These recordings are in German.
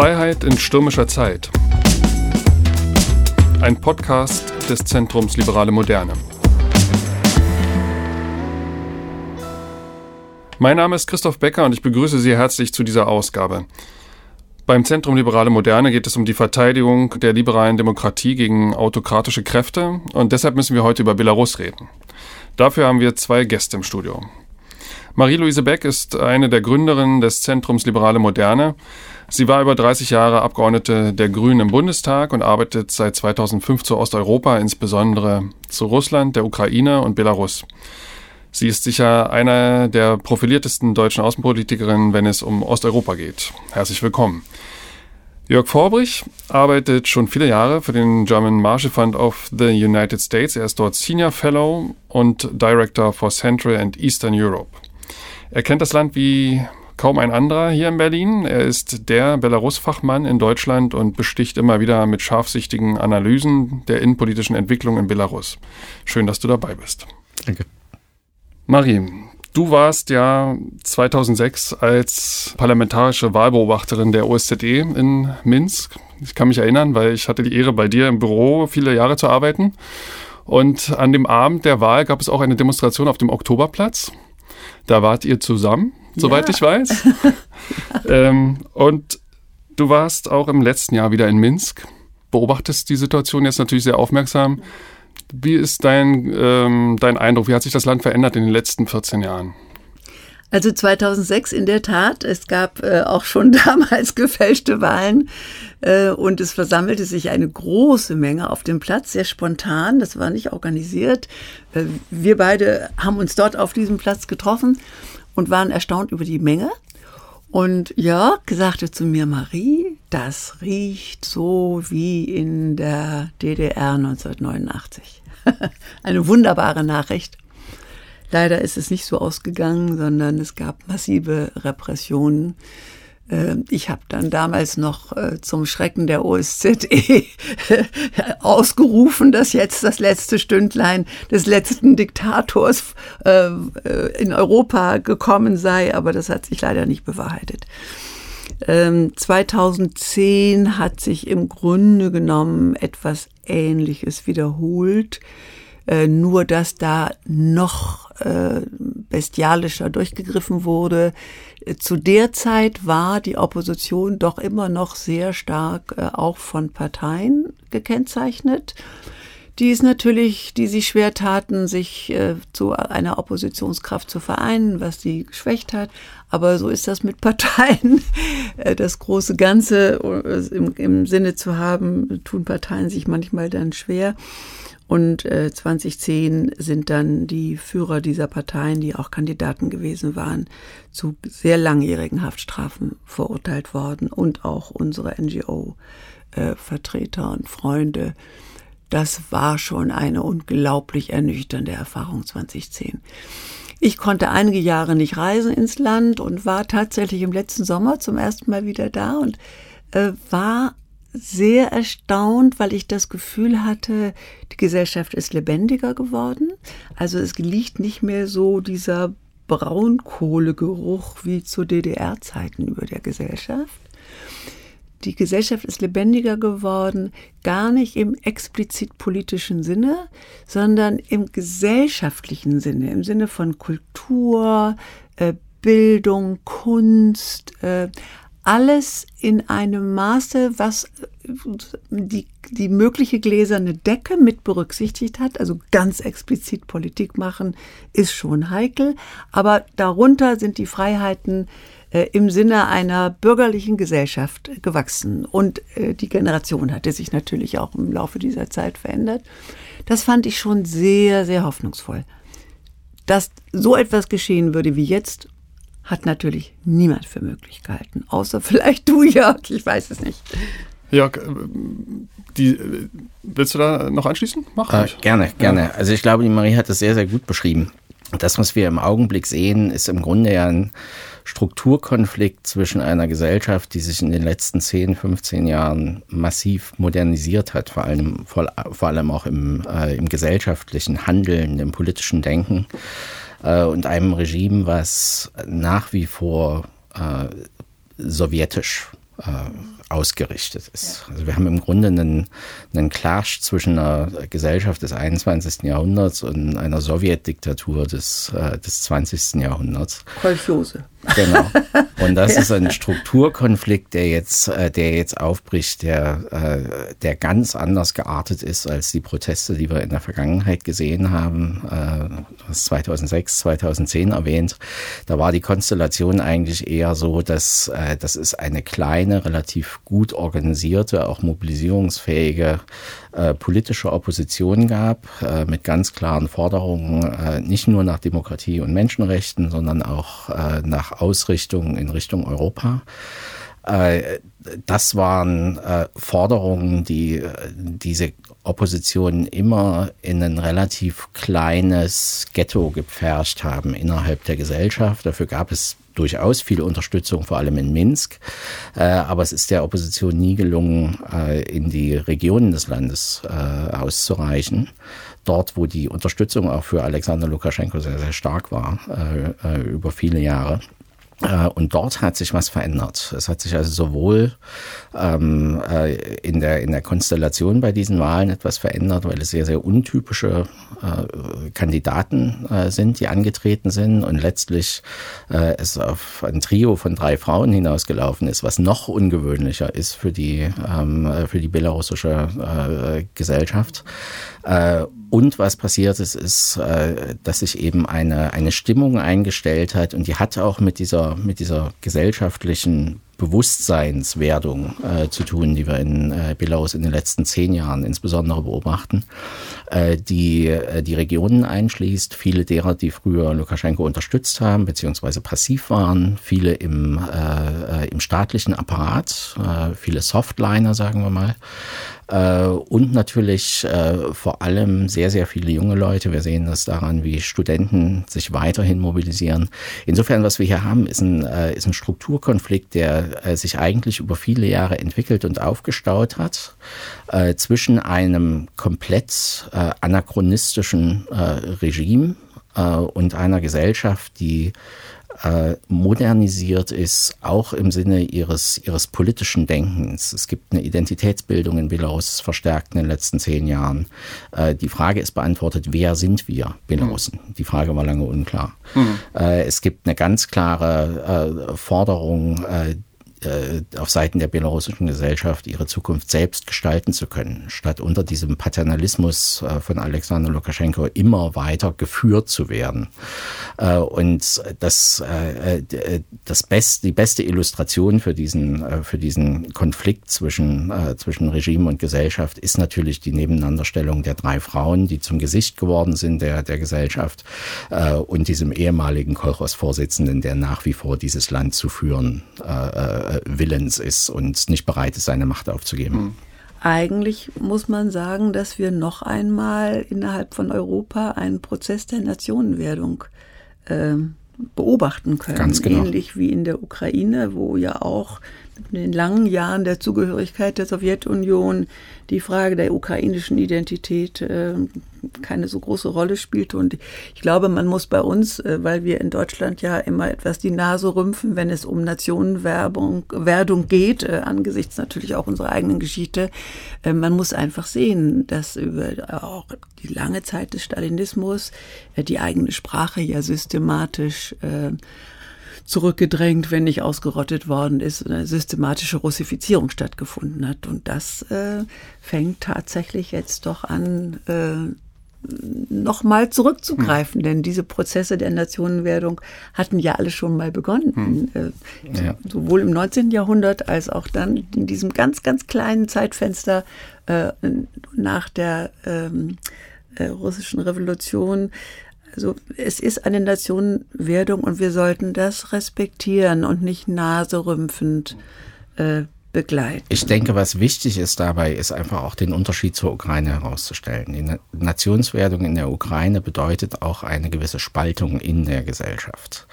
Freiheit in stürmischer Zeit. Ein Podcast des Zentrums Liberale Moderne. Mein Name ist Christoph Becker und ich begrüße Sie herzlich zu dieser Ausgabe. Beim Zentrum Liberale Moderne geht es um die Verteidigung der liberalen Demokratie gegen autokratische Kräfte und deshalb müssen wir heute über Belarus reden. Dafür haben wir zwei Gäste im Studio. Marie-Louise Beck ist eine der Gründerinnen des Zentrums Liberale Moderne. Sie war über 30 Jahre Abgeordnete der Grünen im Bundestag und arbeitet seit 2005 zu Osteuropa, insbesondere zu Russland, der Ukraine und Belarus. Sie ist sicher einer der profiliertesten deutschen Außenpolitikerinnen, wenn es um Osteuropa geht. Herzlich willkommen. Jörg Vorbrich arbeitet schon viele Jahre für den German Marshall Fund of the United States. Er ist dort Senior Fellow und Director for Central and Eastern Europe. Er kennt das Land wie kaum ein anderer hier in Berlin. Er ist der Belarus-Fachmann in Deutschland und besticht immer wieder mit scharfsichtigen Analysen der innenpolitischen Entwicklung in Belarus. Schön, dass du dabei bist. Danke. Marie, du warst ja 2006 als parlamentarische Wahlbeobachterin der OSZE in Minsk. Ich kann mich erinnern, weil ich hatte die Ehre, bei dir im Büro viele Jahre zu arbeiten. Und an dem Abend der Wahl gab es auch eine Demonstration auf dem Oktoberplatz. Da wart ihr zusammen soweit ja. ich weiß. ähm, und du warst auch im letzten Jahr wieder in Minsk, beobachtest die Situation jetzt natürlich sehr aufmerksam. Wie ist dein, ähm, dein Eindruck? Wie hat sich das Land verändert in den letzten 14 Jahren? Also 2006 in der Tat. Es gab äh, auch schon damals gefälschte Wahlen und es versammelte sich eine große Menge auf dem Platz, sehr spontan. Das war nicht organisiert. Äh, wir beide haben uns dort auf diesem Platz getroffen und waren erstaunt über die Menge. Und Jörg sagte zu mir, Marie, das riecht so wie in der DDR 1989. Eine wunderbare Nachricht. Leider ist es nicht so ausgegangen, sondern es gab massive Repressionen äh, ich habe dann damals noch äh, zum Schrecken der OSZE ausgerufen, dass jetzt das letzte Stündlein des letzten Diktators äh, in Europa gekommen sei, aber das hat sich leider nicht bewahrheitet. 2010 ähm, hat sich im Grunde genommen etwas Ähnliches wiederholt. Äh, nur dass da noch äh, bestialischer durchgegriffen wurde. Äh, zu der Zeit war die Opposition doch immer noch sehr stark äh, auch von Parteien gekennzeichnet die es natürlich, die sich schwer taten, sich äh, zu einer Oppositionskraft zu vereinen, was sie geschwächt hat. Aber so ist das mit Parteien. Äh, das große Ganze im, im Sinne zu haben, tun Parteien sich manchmal dann schwer. Und äh, 2010 sind dann die Führer dieser Parteien, die auch Kandidaten gewesen waren, zu sehr langjährigen Haftstrafen verurteilt worden und auch unsere NGO-Vertreter äh, und Freunde. Das war schon eine unglaublich ernüchternde Erfahrung 2010. Ich konnte einige Jahre nicht reisen ins Land und war tatsächlich im letzten Sommer zum ersten Mal wieder da und äh, war sehr erstaunt, weil ich das Gefühl hatte, die Gesellschaft ist lebendiger geworden. Also es liegt nicht mehr so dieser Braunkohlegeruch wie zu DDR-Zeiten über der Gesellschaft. Die Gesellschaft ist lebendiger geworden, gar nicht im explizit politischen Sinne, sondern im gesellschaftlichen Sinne, im Sinne von Kultur, äh, Bildung, Kunst, äh, alles in einem Maße, was die, die mögliche gläserne Decke mit berücksichtigt hat. Also ganz explizit Politik machen ist schon heikel, aber darunter sind die Freiheiten äh, im Sinne einer bürgerlichen Gesellschaft gewachsen. Und äh, die Generation hatte sich natürlich auch im Laufe dieser Zeit verändert. Das fand ich schon sehr, sehr hoffnungsvoll. Dass so etwas geschehen würde wie jetzt, hat natürlich niemand für möglich gehalten. Außer vielleicht du, Jörg, ich weiß es nicht. Jörg, äh, die, willst du da noch anschließen? Mach äh, gerne, gerne. Ja. Also ich glaube, die Marie hat das sehr, sehr gut beschrieben. Das, was wir im Augenblick sehen, ist im Grunde ja ein Strukturkonflikt zwischen einer Gesellschaft, die sich in den letzten 10, 15 Jahren massiv modernisiert hat, vor allem, vor, vor allem auch im, äh, im gesellschaftlichen Handeln, im politischen Denken äh, und einem Regime, was nach wie vor äh, sowjetisch äh, ausgerichtet ist. Also wir haben im Grunde einen, einen Clash zwischen einer Gesellschaft des 21. Jahrhunderts und einer Sowjetdiktatur des, äh, des 20. Jahrhunderts. Kolchose. Genau. Und das ja. ist ein Strukturkonflikt, der jetzt, äh, der jetzt aufbricht, der, äh, der ganz anders geartet ist als die Proteste, die wir in der Vergangenheit gesehen haben. Äh, 2006, 2010 erwähnt. Da war die Konstellation eigentlich eher so, dass, äh, dass es eine kleine, relativ gut organisierte, auch mobilisierungsfähige äh, politische Opposition gab, mit ganz klaren Forderungen, nicht nur nach Demokratie und Menschenrechten, sondern auch nach Ausrichtung in Richtung Europa. Äh, das waren äh, Forderungen, die diese Opposition immer in ein relativ kleines Ghetto gepfercht haben innerhalb der Gesellschaft. Dafür gab es durchaus viel Unterstützung, vor allem in Minsk. Äh, aber es ist der Opposition nie gelungen, äh, in die Regionen des Landes äh, auszureichen. Dort, wo die Unterstützung auch für Alexander Lukaschenko sehr, sehr stark war, über viele Jahre. Äh, und dort hat sich was verändert. Es hat sich also sowohl ähm, äh, in, der, in der Konstellation bei diesen Wahlen etwas verändert, weil es sehr, sehr untypische äh, Kandidaten äh, sind, die angetreten sind und letztlich äh, es auf ein Trio von drei Frauen hinausgelaufen ist, was noch ungewöhnlicher ist für die, ähm, für die belarussische äh, Gesellschaft. Äh, und was passiert ist, ist, äh, dass sich eben eine, eine Stimmung eingestellt hat und die hat auch mit dieser, mit dieser gesellschaftlichen Bewusstseinswerdung äh, zu tun, die wir in äh, Belarus in den letzten zehn Jahren insbesondere beobachten, äh, die äh, die Regionen einschließt, viele derer, die früher Lukaschenko unterstützt haben, beziehungsweise passiv waren, viele im, im staatlichen Apparat, viele Softliner, sagen wir mal, äh, und natürlich äh, vor allem sehr, sehr viele junge Leute. Wir sehen das daran, wie Studenten sich weiterhin mobilisieren. Insofern, was wir hier haben, ist ein, äh, ist ein Strukturkonflikt, der äh, sich eigentlich über viele Jahre entwickelt und aufgestaut hat, äh, zwischen einem komplett äh, anachronistischen Regime und einer Gesellschaft, die äh, modernisiert ist, auch im Sinne ihres, ihres politischen Denkens. Es gibt eine Identitätsbildung in Belarus verstärkt in den letzten zehn Jahren. Äh, die Frage ist beantwortet, wer sind wir Belarusen? Mhm. Die Frage war lange unklar. Mhm. Äh, es gibt eine ganz klare Forderung, äh, äh, auf Seiten der belarussischen Gesellschaft ihre Zukunft selbst gestalten zu können, statt unter diesem Paternalismus äh, von Alexander Lukaschenko immer weiter geführt zu werden. Äh, und das, das best, die beste Illustration für diesen, für diesen Konflikt zwischen, zwischen Regime und Gesellschaft ist natürlich die Nebeneinanderstellung der drei Frauen, die zum Gesicht geworden sind der, der Gesellschaft und diesem ehemaligen Kolchos-Vorsitzenden, der nach wie vor dieses Land zu führen äh, willens ist und nicht bereit ist, seine Macht aufzugeben. Hm. Eigentlich muss man sagen, dass wir noch einmal innerhalb von Europa einen Prozess der Nationenwerdung äh, beobachten können. Ganz genau. Ähnlich wie in der Ukraine, wo ja auch in den langen Jahren der Zugehörigkeit der Sowjetunion die Frage der ukrainischen Identität äh, keine so große Rolle spielte. Und ich glaube, man muss bei uns, äh, weil wir in Deutschland ja immer etwas die Nase rümpfen, wenn es um Nationenwerbung Werdung geht, äh, angesichts natürlich auch unserer eigenen Geschichte, man muss einfach sehen, dass über auch die lange Zeit des Stalinismus die eigene Sprache ja systematisch zurückgedrängt, wenn nicht ausgerottet worden ist, eine systematische Russifizierung stattgefunden hat. Und das äh, fängt tatsächlich jetzt doch an, äh, nochmal zurückzugreifen, hm. denn diese Prozesse der Nationenwerdung hatten ja alle schon mal begonnen, hm. äh, ja. sowohl im 19. Jahrhundert als auch dann in diesem ganz, ganz kleinen Zeitfenster äh, nach der ähm, äh, russischen Revolution also es ist eine Nationenwerdung und wir sollten das respektieren und nicht naserümpfend äh, begleiten. Ich denke, was wichtig ist dabei, ist einfach auch den Unterschied zur Ukraine herauszustellen. Die Nationswerdung in der Ukraine bedeutet auch eine gewisse Spaltung in der Gesellschaft.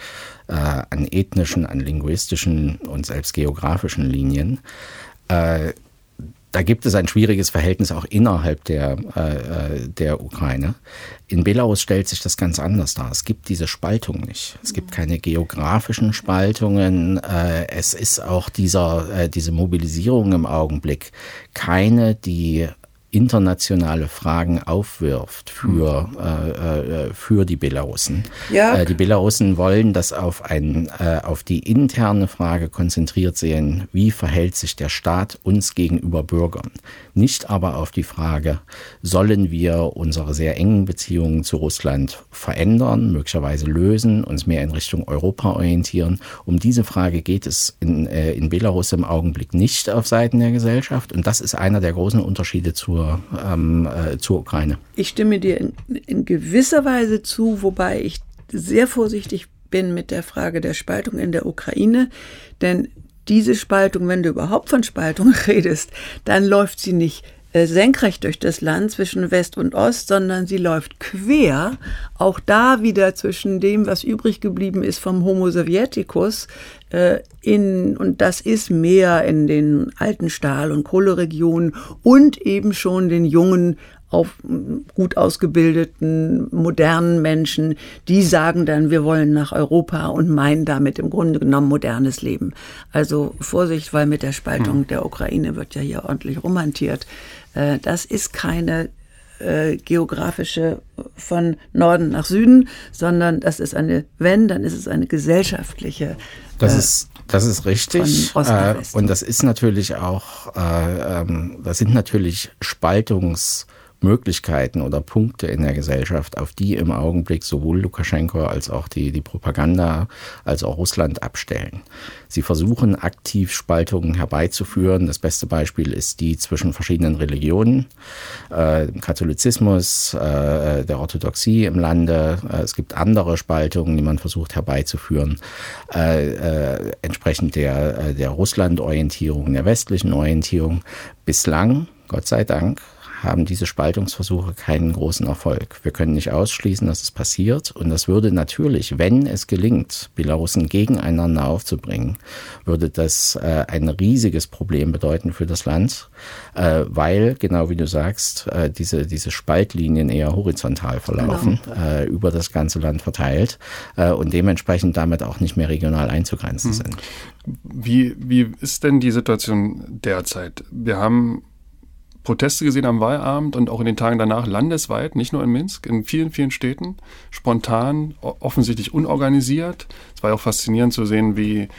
Äh, an ethnischen, an linguistischen und selbst geografischen Linien. Äh, da gibt es ein schwieriges Verhältnis auch innerhalb der, äh, der Ukraine. In Belarus stellt sich das ganz anders dar. Es gibt diese Spaltung nicht. Es gibt keine geografischen Spaltungen. Äh, es ist auch dieser, äh, diese Mobilisierung im Augenblick keine, die internationale Fragen aufwirft für, äh, äh, für die Belarussen. Ja. Äh, die Belarussen wollen das auf, ein, äh, auf die interne Frage konzentriert sehen, wie verhält sich der Staat uns gegenüber Bürgern. Nicht aber auf die Frage, sollen wir unsere sehr engen Beziehungen zu Russland verändern, möglicherweise lösen, uns mehr in Richtung Europa orientieren. Um diese Frage geht es in, in Belarus im Augenblick nicht auf Seiten der Gesellschaft. Und das ist einer der großen Unterschiede zur zur, ähm, äh, zur Ukraine. Ich stimme dir in, in gewisser Weise zu, wobei ich sehr vorsichtig bin mit der Frage der Spaltung in der Ukraine, denn diese Spaltung, wenn du überhaupt von Spaltung redest, dann läuft sie nicht äh, senkrecht durch das Land zwischen West und Ost, sondern sie läuft quer, auch da wieder zwischen dem, was übrig geblieben ist vom Homo Sovieticus, in, und das ist mehr in den alten Stahl- und Kohleregionen und eben schon den jungen auf gut ausgebildeten, modernen Menschen, die sagen dann, wir wollen nach Europa und meinen damit im Grunde genommen modernes Leben. Also Vorsicht, weil mit der Spaltung hm. der Ukraine wird ja hier ordentlich romantiert. Äh, das ist keine äh, geografische von Norden nach Süden, sondern das ist eine, wenn, dann ist es eine gesellschaftliche. Das äh, ist das ist richtig. Äh, und das ist natürlich auch, äh, ähm, das sind natürlich Spaltungs- Möglichkeiten oder Punkte in der Gesellschaft, auf die im Augenblick sowohl Lukaschenko als auch die, die Propaganda als auch Russland abstellen. Sie versuchen aktiv Spaltungen herbeizuführen. Das beste Beispiel ist die zwischen verschiedenen Religionen, äh, Katholizismus, äh, der Orthodoxie im Lande. Äh, es gibt andere Spaltungen, die man versucht herbeizuführen, äh, äh, entsprechend der, äh, der Russland-Orientierung, der westlichen Orientierung. Bislang, Gott sei Dank, haben diese Spaltungsversuche keinen großen Erfolg. Wir können nicht ausschließen, dass es passiert. Und das würde natürlich, wenn es gelingt, Belarusen gegeneinander aufzubringen, würde das äh, ein riesiges Problem bedeuten für das Land, äh, weil, genau wie du sagst, äh, diese, diese Spaltlinien eher horizontal verlaufen, genau. Äh, über das ganze Land verteilt äh, und dementsprechend damit auch nicht mehr regional einzugrenzen hm. sind. Wie, wie ist denn die Situation derzeit? Wir haben Proteste gesehen am Wahlabend und auch in den Tagen danach landesweit, nicht nur in Minsk, in vielen, vielen Städten, spontan, offensichtlich unorganisiert. Es war auch faszinierend zu sehen, wie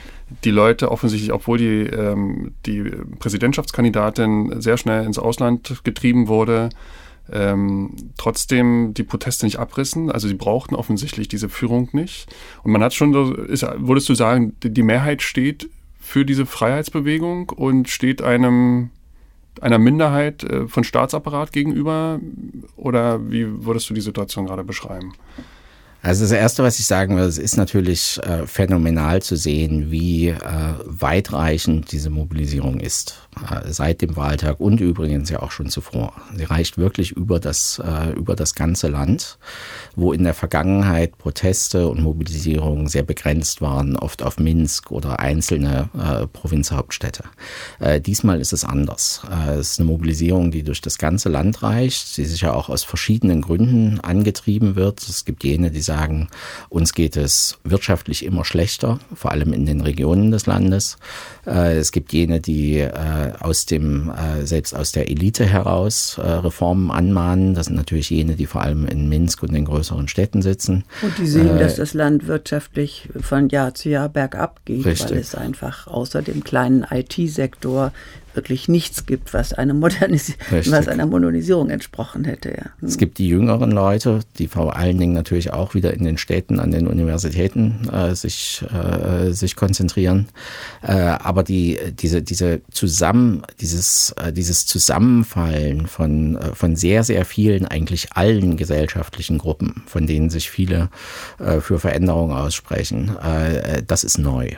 die Leute offensichtlich, obwohl die, ähm, die Präsidentschaftskandidatin sehr schnell ins Ausland getrieben wurde, ähm, trotzdem die Proteste nicht abrissen. Also sie brauchten offensichtlich diese Führung nicht. Und man hat schon so, ist, würdest du sagen, die Mehrheit steht für diese Freiheitsbewegung und steht einem einer Minderheit äh, von Staatsapparat gegenüber? Oder wie würdest du die Situation gerade beschreiben? Also das Erste, was ich sagen will, es ist natürlich äh, phänomenal zu sehen, wie äh, weitreichend diese Mobilisierung ist. Äh, seit dem Wahltag und übrigens ja auch schon zuvor. Sie reicht wirklich über das, äh, über das ganze Land, wo in der Vergangenheit Proteste und Mobilisierungen sehr begrenzt waren, oft auf Minsk oder einzelne äh, Provinzhauptstädte. Äh, diesmal ist es anders. es ist eine Mobilisierung, die durch das ganze Land reicht, die sicher auch aus verschiedenen Gründen angetrieben wird. Es gibt jene, die sagen, uns geht es wirtschaftlich immer schlechter, vor allem in den Regionen des Landes. Äh, es gibt jene, die äh, aus dem, äh, selbst aus der Elite heraus Reformen anmahnen. Das sind natürlich jene, die vor allem in Minsk und den größeren Städten sitzen. Und die sehen, dass das Land wirtschaftlich von Jahr zu Jahr bergab geht, Richtig. weil es einfach außer dem kleinen IT-Sektor wirklich nichts gibt, was, eine Modernis was einer Modernisierung entsprochen hätte. Ja. Es gibt die jüngeren Leute, die vor allen Dingen natürlich auch wieder in den Städten, an den Universitäten äh, sich, äh, sich konzentrieren. Äh, aber die, diese, diese zusammen, dieses, äh, dieses Zusammenfallen von, äh, von sehr, sehr vielen, eigentlich allen gesellschaftlichen Gruppen, von denen sich viele äh, für Veränderungen aussprechen, das ist neu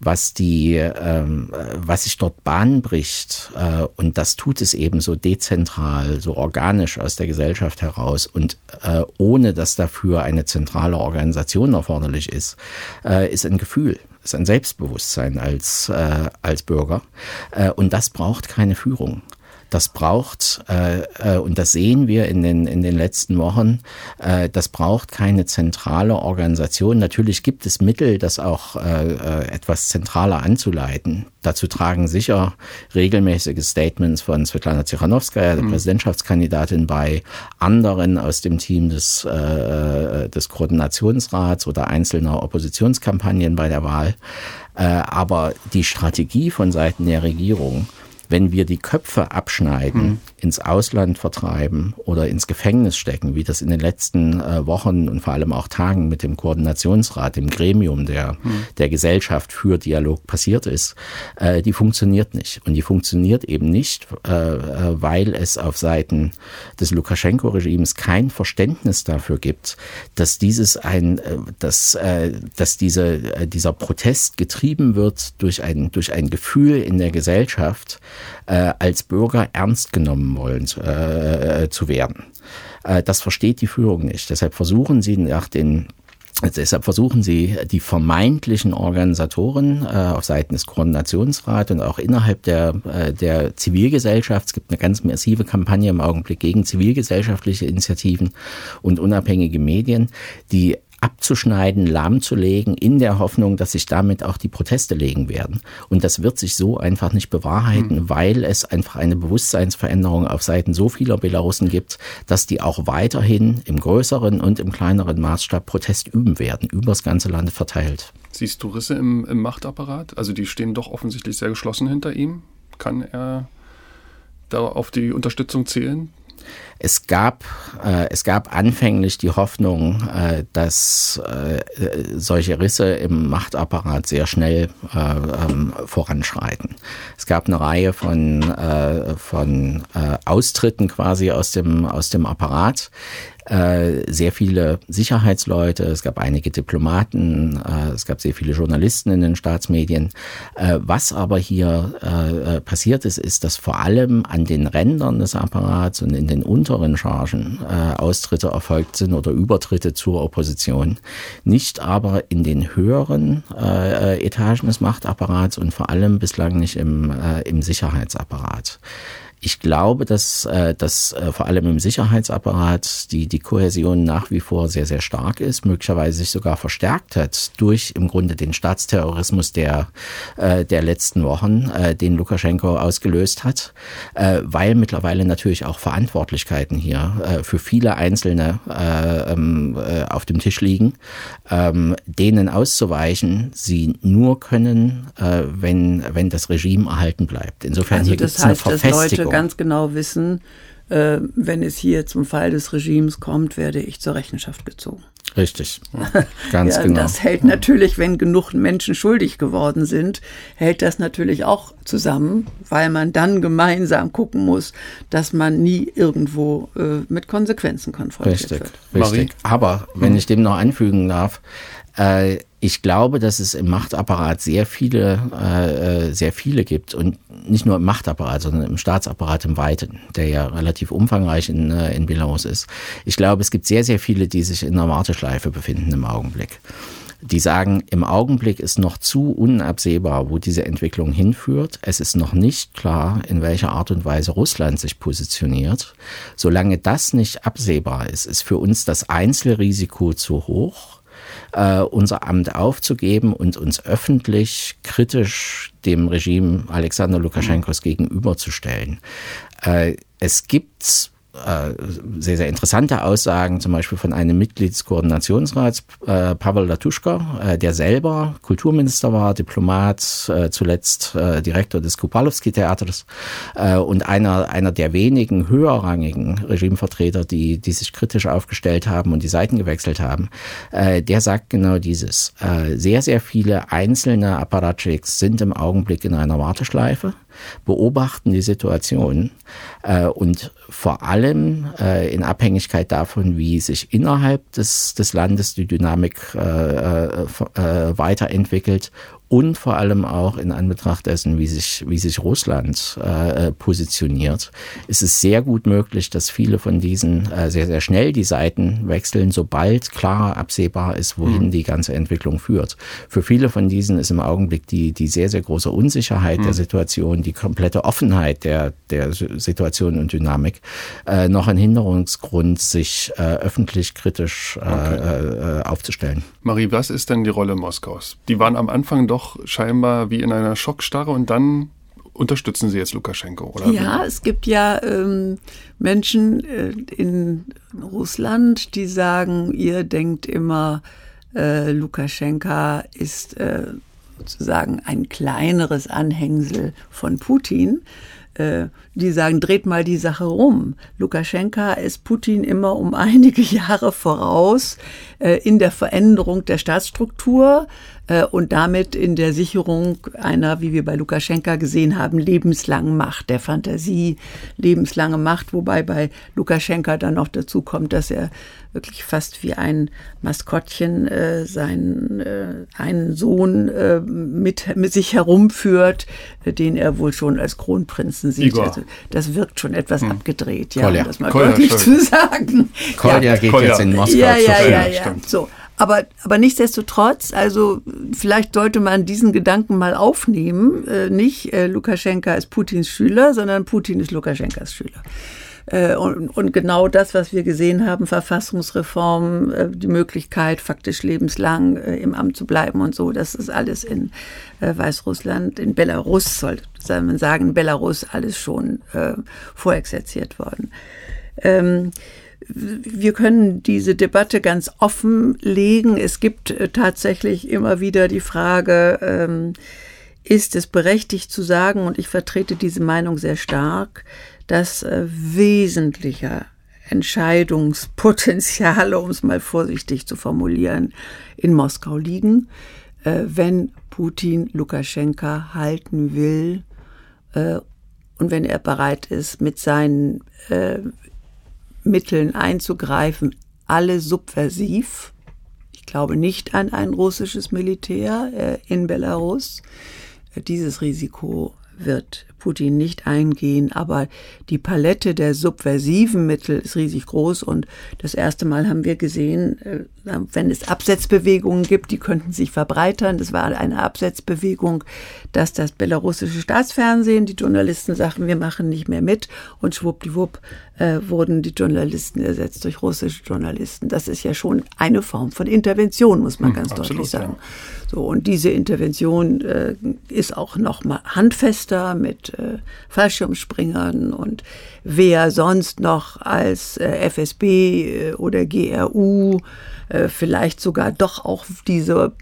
was die, ähm, was sich dort Bahn bricht. Äh, und das tut es eben so dezentral, so organisch aus der Gesellschaft heraus und äh, ohne dass dafür eine zentrale Organisation erforderlich ist, äh, ist ein Gefühl ist ein Selbstbewusstsein als, äh, als Bürger. Äh, und das braucht keine Führung. Das braucht, äh, äh, und das sehen wir in den, in den letzten Wochen, äh, das braucht keine zentrale Organisation. Natürlich gibt es Mittel, das auch äh, äh, etwas zentraler anzuleiten. Dazu tragen sicher regelmäßige Statements von Svetlana Tsikhanowskaja, der mhm. Präsidentschaftskandidatin, bei anderen aus dem Team des, äh, des Koordinationsrats oder einzelner Oppositionskampagnen bei der Wahl. Äh, aber die Strategie von Seiten der Regierung, wenn wir die Köpfe abschneiden, mhm. ins Ausland vertreiben oder ins Gefängnis stecken, wie das in den letzten äh, Wochen und vor allem auch Tagen mit dem Koordinationsrat, dem Gremium der, mhm. der Gesellschaft für Dialog passiert ist, äh, die funktioniert nicht. Und die funktioniert eben nicht, äh, äh weil es auf Seiten des Lukaschenko-Regimes kein Verständnis dafür gibt, dass dieses ein, äh, dass, äh, dass diese, dieser Protest getrieben wird durch ein, durch ein Gefühl in der Gesellschaft, äh, als Bürger ernst genommen wollen äh, äh, zu werden. Äh, das versteht die Führung nicht. Deshalb versuchen sie nach den Deshalb versuchen sie, die vermeintlichen Organisatoren äh, auf Seiten des Koordinationsrats und auch innerhalb der, äh, der Zivilgesellschaft, es gibt eine ganz massive Kampagne im Augenblick gegen zivilgesellschaftliche Initiativen und unabhängige Medien, die abzuschneiden, lahmzulegen, in der Hoffnung, dass sich damit auch die Proteste legen werden. Und das wird sich so einfach nicht bewahrheiten, mhm. weil es einfach eine Bewusstseinsveränderung auf Seiten so vieler Belarusen gibt, dass die auch weiterhin im größeren und im kleineren Maßstab Protest üben werden, übers ganze Land verteilt. Siehst du Risse im, im Machtapparat? Also die stehen doch offensichtlich sehr geschlossen hinter ihm. Kann er da auf die Unterstützung zählen? Es gab, äh, es gab anfänglich die Hoffnung, äh, dass äh, solche Risse im Machtapparat sehr schnell äh, ähm, voranschreiten. Es gab eine Reihe von, äh, von äh, Austritten quasi aus dem, aus dem Apparat. Äh, sehr viele Sicherheitsleute, es gab einige Diplomaten, äh, es gab sehr viele Journalisten in den Staatsmedien. Äh, was aber hier passiert ist, ist, dass vor allem an den Rändern des Apparats und in den unteren Chargen Austritte erfolgt sind oder Übertritte zur Opposition. Nicht aber in den höheren Etagen des Machtapparats und vor allem bislang nicht im, im Sicherheitsapparat. Ich glaube, dass, äh, dass äh, vor allem im Sicherheitsapparat die, die Kohäsion nach wie vor sehr, sehr stark ist, möglicherweise sich sogar verstärkt hat durch im Grunde den Staatsterrorismus der, äh, der letzten Wochen, äh, den Lukaschenko ausgelöst hat, äh, weil mittlerweile natürlich auch Verantwortlichkeiten hier äh, für viele Einzelne äh, ähm, äh, auf dem Tisch liegen, ähm, denen auszuweichen, sie nur können, äh, wenn, wenn das Regime erhalten bleibt. Insofern also hier gibt es eine Verfestigung ganz genau wissen, äh, wenn es hier zum Fall des Regimes kommt, werde ich zur Rechenschaft gezogen. Richtig, ganz ja, genau. Das hält natürlich, wenn genug Menschen schuldig geworden sind, hält das natürlich auch zusammen, weil man dann gemeinsam gucken muss, dass man nie irgendwo äh, mit Konsequenzen konfrontiert richtig, wird. Richtig, aber wenn ich dem noch anfügen darf, äh, ich glaube, dass es im Machtapparat sehr viele, äh, äh, sehr viele gibt und nicht nur im Machtapparat, sondern im Staatsapparat im Weiten, der ja relativ umfangreich in, äh, in Belarus ist. Ich glaube, es gibt sehr, sehr viele, die sich in einer Warteschleife befinden im Augenblick. Die sagen, im Augenblick ist noch zu unabsehbar, wo diese Entwicklung hinführt. Es ist noch nicht klar, in welcher Art und Weise Russland sich positioniert. Solange das nicht absehbar ist, ist für uns das Einzelrisiko zu hoch äh, unser Amt aufzugeben und uns öffentlich kritisch dem Regime Alexander Lukaschenkos gegenüberzustellen. Äh, es gibt äh, sehr, sehr interessante Aussagen, zum Beispiel von einem Mitglied des Koordinationsrats, äh, Pavel Latuschka, äh, der selber Kulturminister war, Diplomat, äh, zuletzt äh, Direktor des Kupalowski-Theaters äh, und einer, einer der wenigen höherrangigen Regimevertreter, die, die sich kritisch aufgestellt haben und die Seiten gewechselt haben, äh, der sagt genau dieses. Äh, sehr, sehr viele einzelne Apparatchiks sind im Augenblick in einer Warteschleife beobachten die Situation äh, und vor allem äh, in Abhängigkeit davon, wie sich innerhalb des, des Landes die Dynamik äh, äh, äh weiterentwickelt und vor allem auch in Anbetracht dessen, wie sich, wie sich Russland äh, positioniert, ist es sehr gut möglich, dass viele von diesen äh, sehr, sehr schnell die Seiten wechseln, sobald klar absehbar ist, wohin mhm. die ganze Entwicklung führt. Für viele von diesen ist im Augenblick die, die sehr, sehr große Unsicherheit mhm. der Situation, die komplette Offenheit der, der Situation und Dynamik äh, noch ein Hinderungsgrund, sich äh, öffentlich kritisch äh, okay. äh, aufzustellen. Marie, was ist denn die Rolle Moskaus? Die waren am Anfang doch doch scheinbar wie in einer Schockstarre und dann unterstützen Sie jetzt Lukaschenko, oder? Ja, es gibt ja ähm, Menschen äh, in Russland, die sagen, ihr denkt immer, äh, Lukaschenka ist äh, sozusagen ein kleineres Anhängsel von Putin. Äh, die sagen, dreht mal die Sache rum. Lukaschenka ist Putin immer um einige Jahre voraus äh, in der Veränderung der Staatsstruktur und damit in der Sicherung einer, wie wir bei Lukaschenka gesehen haben, lebenslangen Macht, der Fantasie, lebenslange Macht, wobei bei Lukaschenka dann noch dazu kommt, dass er wirklich fast wie ein Maskottchen äh, seinen äh, einen Sohn äh, mit, mit sich herumführt, äh, den er wohl schon als Kronprinzen sieht. Also, das wirkt schon etwas hm. abgedreht, ja, Kolja. um das mal Kolja, deutlich zu sagen. Kolja ja. geht Kolja. jetzt in Moskau ja, ja, ja, ja, ja. So. Aber, aber nichtsdestotrotz, also vielleicht sollte man diesen Gedanken mal aufnehmen. Äh, nicht äh, Lukaschenka ist Putins Schüler, sondern Putin ist Lukaschenkas Schüler. Äh, und, und genau das, was wir gesehen haben, Verfassungsreform, äh, die Möglichkeit, faktisch lebenslang äh, im Amt zu bleiben und so, das ist alles in Weißrussland, in Belarus, sollte man sagen, in Belarus alles schon vorexerziert worden. Ähm, wir können diese Debatte ganz offen legen. Es gibt tatsächlich immer wieder die Frage, ähm, ist es berechtigt zu sagen, und ich vertrete diese Meinung sehr stark, dass äh, wesentliche Entscheidungspotenziale, um es mal vorsichtig zu formulieren, in Moskau liegen, äh, wenn Putin Lukaschenka halten will äh, und wenn er bereit ist, mit seinen äh, Mitteln einzugreifen, alle subversiv. Ich glaube nicht an ein russisches Militär äh, in Belarus. Dieses Risiko wird Putin nicht eingehen, aber die Palette der subversiven Mittel ist riesig groß und das erste Mal haben wir gesehen, äh, wenn es Absetzbewegungen gibt, die könnten sich verbreitern. Das war eine Absetzbewegung, dass das belarussische Staatsfernsehen, die Journalisten sagten, wir machen nicht mehr mit und schwuppdiwupp äh, wurden die Journalisten ersetzt durch russische Journalisten. Das ist ja schon eine Form von Intervention, muss man hm, ganz absolut, deutlich sagen. Ja. So und diese Intervention äh, ist auch noch mal handfester mit äh, Fallschirmspringern und wer sonst noch als äh, FSB äh, oder GRU äh, vielleicht sogar doch auch diese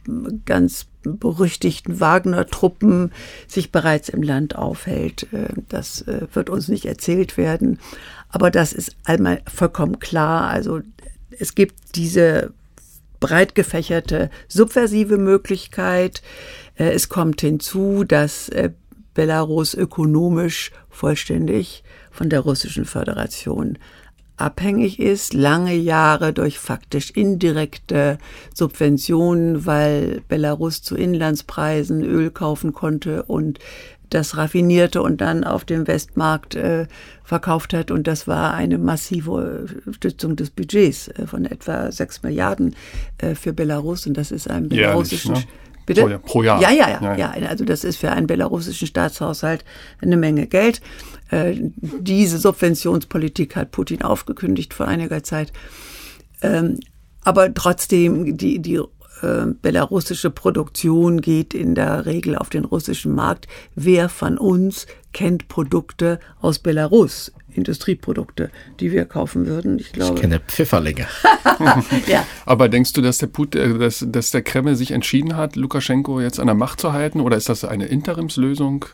ganz berüchtigten Wagner-Truppen sich bereits im Land aufhält. Äh, das äh, wird uns nicht erzählt werden. Aber das ist einmal vollkommen klar. Also es gibt diese breit gefächerte subversive Möglichkeit. Es kommt hinzu, dass Belarus ökonomisch vollständig von der russischen Föderation abhängig ist, lange Jahre durch faktisch indirekte Subventionen, weil Belarus zu Inlandspreisen Öl kaufen konnte und das raffinierte und dann auf dem Westmarkt äh, verkauft hat. Und das war eine massive Stützung des Budgets äh, von etwa sechs Milliarden äh, für Belarus. Und das ist einem belarussischen ja, Bitte? Pro, pro Jahr. Ja, ja, ja, ja, ja. Also das ist für einen belarussischen Staatshaushalt eine Menge Geld. Äh, diese Subventionspolitik hat Putin aufgekündigt vor einiger Zeit. Ähm, aber trotzdem, die, die äh, belarussische Produktion geht in der Regel auf den russischen Markt. Wer von uns kennt Produkte aus Belarus? Industrieprodukte, die wir kaufen würden. Ich, glaube, ich kenne Pfifferlinge. ja. Aber denkst du, dass der, Put, äh, dass, dass der Kreml sich entschieden hat, Lukaschenko jetzt an der Macht zu halten oder ist das eine Interimslösung?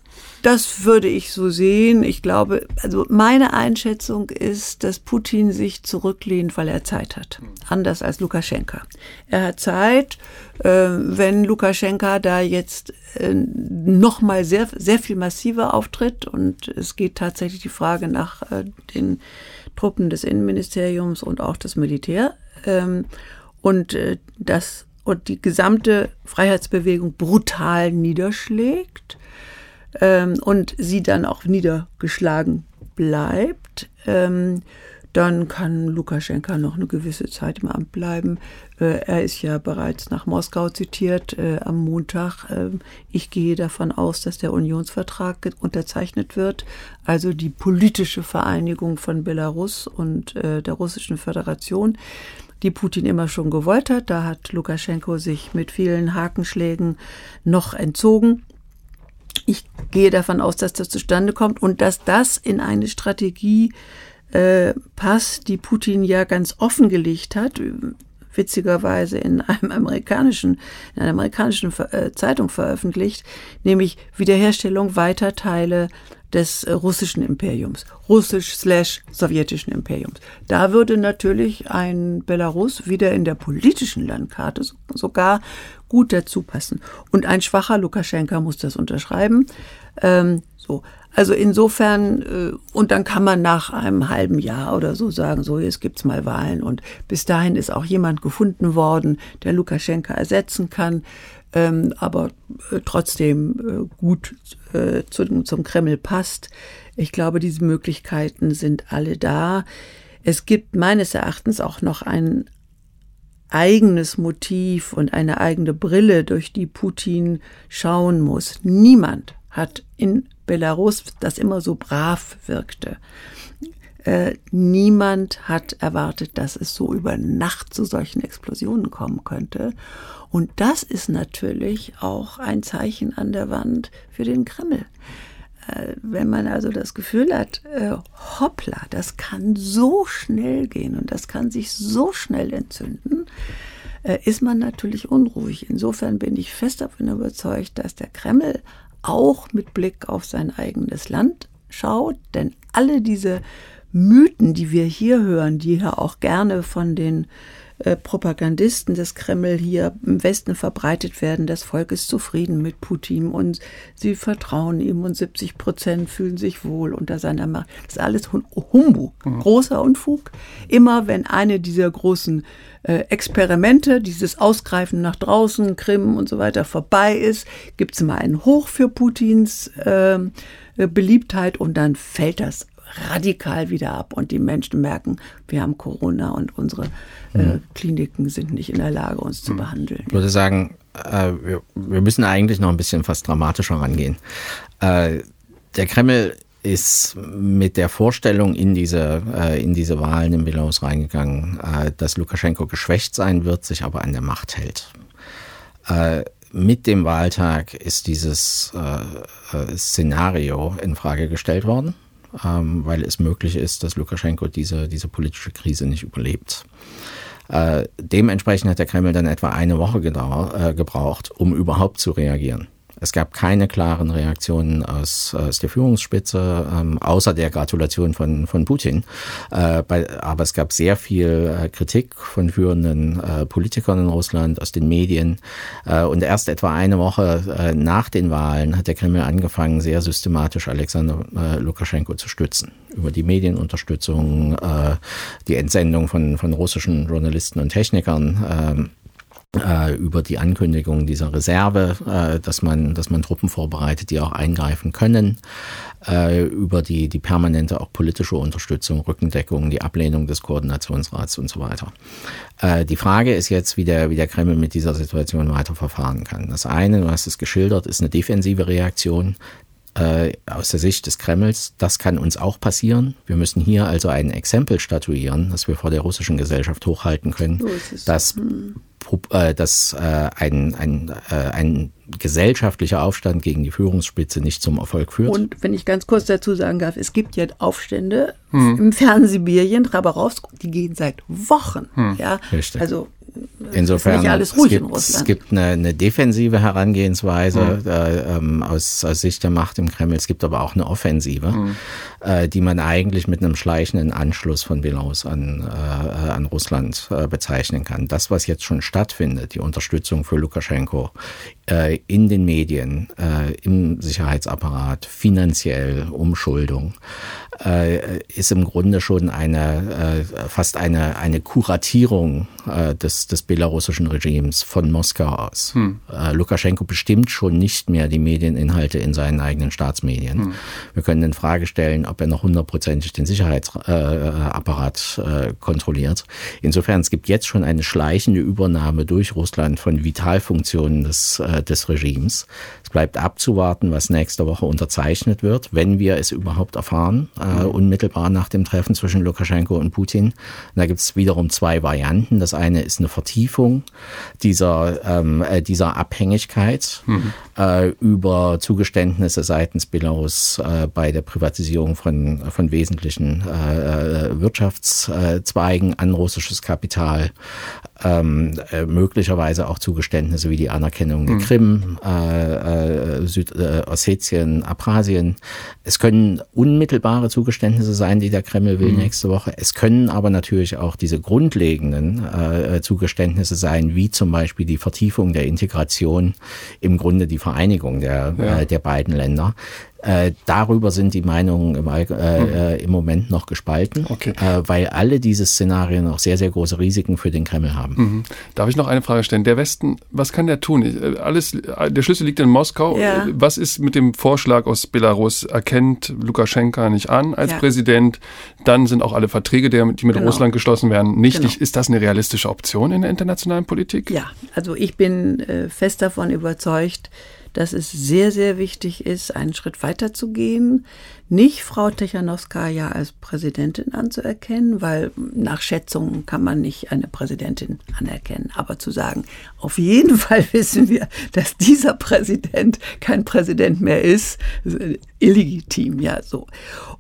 Das würde ich so sehen. Ich glaube, also meine Einschätzung ist, dass Putin sich zurücklehnt, weil er Zeit hat. Anders als Lukaschenka. Er hat Zeit, äh, wenn Lukaschenka da jetzt äh, noch mal sehr, sehr viel massiver auftritt und es geht tatsächlich die Frage nach äh, den Truppen des Innenministeriums und auch des Militär. Ähm, und das und die gesamte Freiheitsbewegung brutal niederschlägt ähm, und sie dann auch niedergeschlagen bleibt, ähm, dann kann Lukaschenka noch eine gewisse Zeit im Amt bleiben. Äh, er ist ja bereits nach Moskau zitiert äh, am Montag. Äh, ich gehe davon aus, dass der Unionsvertrag unterzeichnet wird, also die politische Vereinigung von Belarus und äh, der Russischen Föderation die Putin immer schon gewollt hat. Da hat Lukaschenko sich mit vielen Hakenschlägen noch entzogen. Ich gehe davon aus, dass das zustande kommt und dass das in eine Strategie äh, passt, die Putin ja ganz offengelegt hat, witzigerweise in einem amerikanischen, in einer amerikanischen äh, Zeitung veröffentlicht, nämlich Wiederherstellung weiter Teile des äh, russischen Imperiums, russisch slash sowjetischen Imperiums. Da würde natürlich ein Belarus wieder in der politischen Landkarte sogar gut dazu passen. Und ein schwacher Lukaschenka muss das unterschreiben. Ähm, so. Also insofern, äh, und dann kann man nach einem halben Jahr oder so sagen, so jetzt gibt's mal Wahlen und bis dahin ist auch jemand gefunden worden, der Lukaschenka ersetzen kann ähm, aber äh, trotzdem äh, gut zu, zum Kreml passt. Ich glaube, diese Möglichkeiten sind alle da. Es gibt meines Erachtens auch noch ein eigenes Motiv und eine eigene Brille, durch die Putin schauen muss. Niemand hat in Belarus, das immer so brav wirkte, äh, niemand hat erwartet, dass es so über Nacht zu solchen Explosionen kommen könnte. Und das ist natürlich auch ein Zeichen an der Wand für den Kreml. Äh, wenn man also das Gefühl hat, äh, hoppla, das kann so schnell gehen und das kann sich so schnell entzünden, äh, ist man natürlich unruhig. Insofern bin ich fest davon überzeugt, dass der Kreml auch mit Blick auf sein eigenes Land schaut, denn alle diese Mythen, die wir hier hören, die ja auch gerne von den äh, Propagandisten des Kreml hier im Westen verbreitet werden. Das Volk ist zufrieden mit Putin und sie vertrauen ihm und 70 Prozent fühlen sich wohl unter seiner Macht. Das ist alles Humbug, mhm. großer Unfug. Immer wenn eine dieser großen Experimente, dieses Ausgreifen nach draußen, Krim und so weiter vorbei ist, gibt es immer einen Hoch für Putins äh, Beliebtheit und dann fällt das radikal wieder ab und die Menschen merken, wir haben Corona und unsere äh, mhm. Kliniken sind nicht in der Lage, uns zu mhm. behandeln. Ich würde sagen, äh, wir, wir, müssen eigentlich noch ein bisschen fast dramatischer rangehen. Äh, der Kreml ist mit der Vorstellung in diese, äh, in diese Wahlen in Belarus reingegangen, äh, dass Lukaschenko geschwächt sein wird, sich aber an der Macht hält. Äh, mit dem Wahltag ist dieses Szenario in Frage gestellt worden ähm, weil es möglich ist, dass Lukaschenko diese, diese politische Krise nicht überlebt. Äh, dementsprechend hat der Kreml dann etwa eine Woche gedauert, äh, gebraucht, um überhaupt zu reagieren. Es gab keine klaren Reaktionen aus, aus der Führungsspitze, ähm, außer der Gratulation von, von Putin. Äh, bei, aber es gab sehr viel äh, Kritik von führenden äh, Politikern in Russland, aus den Medien. Äh, und erst etwa eine Woche äh, nach den Wahlen hat der Kreml angefangen, sehr systematisch Alexander äh, Lukaschenko zu stützen. Über die Medienunterstützung, die Entsendung von, von russischen Journalisten und Technikern. Äh, über die Ankündigung dieser Reserve, äh, dass man, dass man Truppen vorbereitet, die auch eingreifen können, äh, über die, die permanente auch politische Unterstützung, Rückendeckung, die Ablehnung des Koordinationsrats und so weiter. Äh, die Frage ist jetzt, wie der, wie der Kreml mit dieser Situation weiter verfahren kann. Das eine, du hast es geschildert, ist eine defensive Reaktion äh, aus der Sicht des Kremls, das kann uns auch passieren. Wir müssen hier also ein Exempel statuieren, das wir vor der russischen Gesellschaft hochhalten können, so dass, hm. Dass äh, ein, ein, äh, ein gesellschaftlicher Aufstand gegen die Führungsspitze nicht zum Erfolg führt. Und wenn ich ganz kurz dazu sagen darf, es gibt jetzt Aufstände hm. im Fernsehsibirien, Rabarovsk, die gehen seit Wochen. Hm. Ja, Richtig. Also Insofern, es gibt, es gibt eine, eine defensive Herangehensweise mhm. äh, ähm, aus, aus Sicht der Macht im Kreml. Es gibt aber auch eine Offensive, mhm. äh, die man eigentlich mit einem schleichenden Anschluss von Belarus an, äh, an Russland äh, bezeichnen kann. Das, was jetzt schon stattfindet, die Unterstützung für Lukaschenko äh, in den Medien, äh, im Sicherheitsapparat, finanziell, Umschuldung, äh, ist im Grunde schon eine äh, fast eine, eine Kuratierung äh, des, des belarussischen Regimes von Moskau aus. Hm. Äh, Lukaschenko bestimmt schon nicht mehr die Medieninhalte in seinen eigenen Staatsmedien. Hm. Wir können in Frage stellen, ob er noch hundertprozentig den Sicherheitsapparat äh, äh, kontrolliert. Insofern, es gibt jetzt schon eine schleichende Übernahme durch Russland von Vitalfunktionen des, des Regimes. Es bleibt abzuwarten, was nächste Woche unterzeichnet wird, wenn wir es überhaupt erfahren, äh, hm. unmittelbar nach dem Treffen zwischen Lukaschenko und Putin. Da gibt es wiederum zwei Varianten. Das eine ist eine Vertiefung dieser, ähm, äh, dieser Abhängigkeit mhm. äh, über Zugeständnisse seitens Belarus äh, bei der Privatisierung von, von wesentlichen äh, äh Wirtschaftszweigen an russisches Kapital, ähm, äh, möglicherweise auch Zugeständnisse wie die Anerkennung der mhm. Krim, äh, äh, Südossetien, äh, Abkhazien. Es können unmittelbare Zugeständnisse sein, die der Kreml will mhm. nächste Woche. Es können aber natürlich auch diese grundlegenden äh, Zugeständnisse sein, wie zum Beispiel die Vertiefung der Integration, im Grunde die Vereinigung der, ja. äh, der beiden Länder. Äh, darüber sind die Meinungen im, äh, äh, im Moment noch gespalten, okay. äh, weil alle diese Szenarien auch sehr, sehr große Risiken für den Kreml haben. Mhm. Darf ich noch eine Frage stellen? Der Westen, was kann der tun? Äh, alles, der Schlüssel liegt in Moskau. Ja. Was ist mit dem Vorschlag aus Belarus? Erkennt Lukaschenka nicht an als ja. Präsident? Dann sind auch alle Verträge, die mit genau. Russland geschlossen werden, nichtig. Genau. Ist das eine realistische Option in der internationalen Politik? Ja, also ich bin äh, fest davon überzeugt, dass es sehr, sehr wichtig ist, einen Schritt weiter zu gehen, nicht Frau Techanowskaja als Präsidentin anzuerkennen, weil nach Schätzungen kann man nicht eine Präsidentin anerkennen, aber zu sagen, auf jeden Fall wissen wir, dass dieser Präsident kein Präsident mehr ist, illegitim, ja so.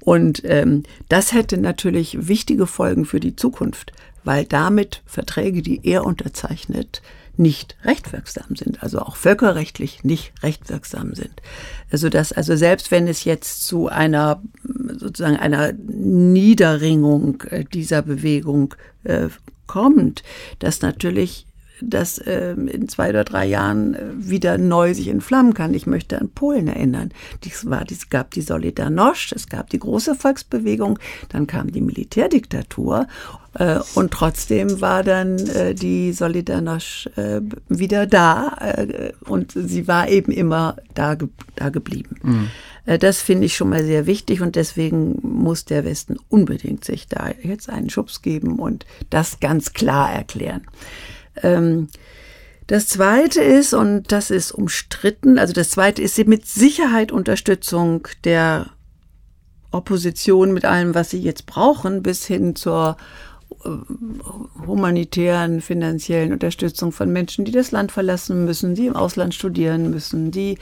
Und ähm, das hätte natürlich wichtige Folgen für die Zukunft, weil damit Verträge, die er unterzeichnet, nicht rechtwirksam sind, also auch völkerrechtlich nicht rechtwirksam sind. Also dass also selbst wenn es jetzt zu einer sozusagen einer Niederringung äh, dieser Bewegung äh, kommt, dass natürlich das äh, in zwei oder drei Jahren äh, wieder neu sich entflammen kann. Ich möchte an Polen erinnern. Dies war, es gab die Solidarność, es gab die große Volksbewegung, dann kam die Militärdiktatur äh, und trotzdem war dann äh, die Solidarność äh, wieder da äh, und sie war eben immer da, da geblieben. Mhm. Äh, das finde ich schon mal sehr wichtig und deswegen muss der Westen unbedingt sich da jetzt einen Schubs geben und das ganz klar erklären. Ähm, das zweite ist, und das ist umstritten, also das zweite ist mit Sicherheit Unterstützung der Opposition mit allem, was sie jetzt brauchen, bis hin zur äh, humanitären, finanziellen Unterstützung von Menschen, die das Land verlassen müssen, die im Ausland studieren müssen, die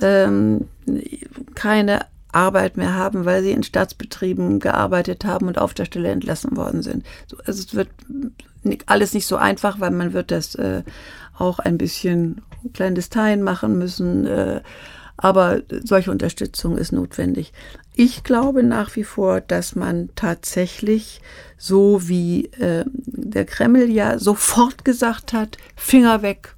ähm, keine Arbeit mehr haben, weil sie in Staatsbetrieben gearbeitet haben und auf der Stelle entlassen worden sind. Also es wird alles nicht so einfach, weil man wird das äh, auch ein bisschen clandestin machen müssen. Äh, aber solche Unterstützung ist notwendig. Ich glaube nach wie vor, dass man tatsächlich, so wie äh, der Kreml ja sofort gesagt hat, Finger weg,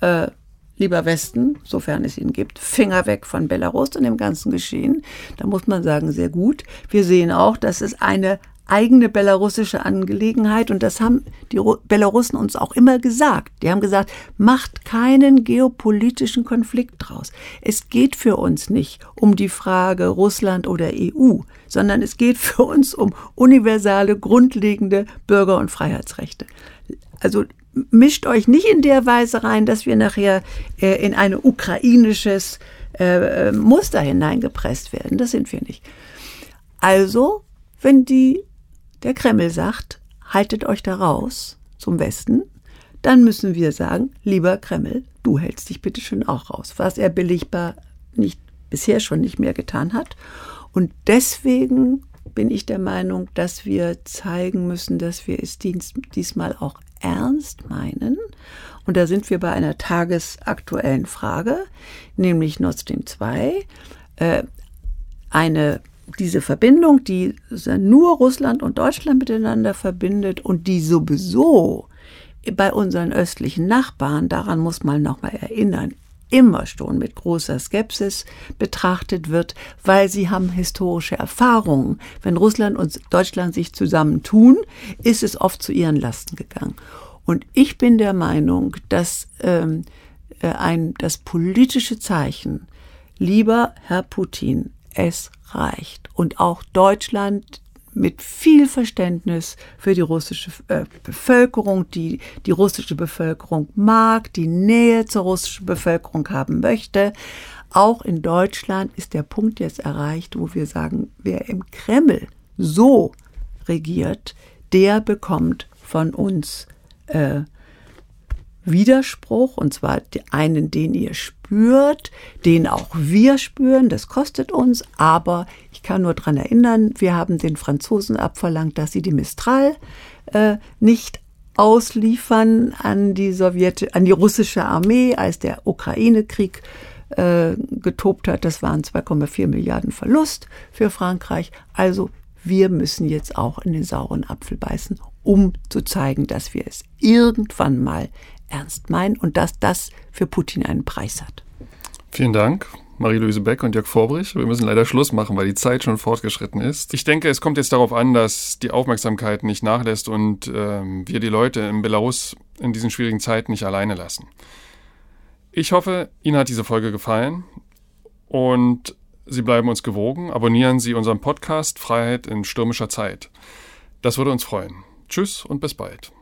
äh, lieber Westen, sofern es ihn gibt, Finger weg von Belarus und dem ganzen Geschehen. Da muss man sagen, sehr gut. Wir sehen auch, dass es eine eigene belarussische Angelegenheit und das haben die Belarussen uns auch immer gesagt. Die haben gesagt, macht keinen geopolitischen Konflikt draus. Es geht für uns nicht um die Frage Russland oder EU, sondern es geht für uns um universale, grundlegende Bürger- und Freiheitsrechte. Also mischt euch nicht in der Weise rein, dass wir nachher äh, in ein ukrainisches äh, äh Muster hineingepresst werden. Das sind wir nicht. Also, wenn die der Kreml sagt, haltet euch da raus zum Westen, dann müssen wir sagen, lieber Kreml, du hältst dich bitte schön auch raus, was er billigbar nicht bisher schon nicht mehr getan hat. Und deswegen bin ich der Meinung, dass wir zeigen müssen, dass wir es dies, diesmal auch ernst meinen. Und da sind wir bei einer tagesaktuellen Frage, nämlich Nord Stream 2. Äh, eine diese Verbindung, die nur Russland und Deutschland miteinander verbindet und die sowieso bei unseren östlichen Nachbarn, daran muss man nochmal erinnern, immer schon mit großer Skepsis betrachtet wird, weil sie haben historische Erfahrungen. Wenn Russland und Deutschland sich zusammentun, ist es oft zu ihren Lasten gegangen. Und ich bin der Meinung, dass ähm, äh, ein, das politische Zeichen, lieber Herr Putin, es reicht. Und auch Deutschland mit viel Verständnis für die russische äh, Bevölkerung, die die russische Bevölkerung mag, die Nähe zur russischen Bevölkerung haben möchte. Auch in Deutschland ist der Punkt jetzt erreicht, wo wir sagen, wer im Kreml so regiert, der bekommt von uns äh, Widerspruch, und zwar einen, den ihr spürt, den auch wir spüren, das kostet uns, aber ich kann nur daran erinnern, wir haben den Franzosen abverlangt, dass sie die Mistral äh, nicht ausliefern an die Sowjet, an die russische Armee, als der Ukraine-Krieg äh, getobt hat. Das waren 2,4 Milliarden Verlust für Frankreich. Also wir müssen jetzt auch in den sauren Apfel beißen, um zu zeigen, dass wir es irgendwann mal ernst meinen und dass das für Putin einen Preis hat. Vielen Dank. Marie-Louise Beck und Jörg Vorbrich. Wir müssen leider Schluss machen, weil die Zeit schon fortgeschritten ist. Ich denke, es kommt jetzt darauf an, dass die Aufmerksamkeit nicht nachlässt und ähm, wir die Leute in Belarus in diesen schwierigen Zeiten nicht alleine lassen. Ich hoffe, Ihnen hat diese Folge gefallen und Sie bleiben uns gewogen. Abonnieren Sie unseren Podcast Freiheit in stürmischer Zeit. Das würde uns freuen. Tschüss und bis bald.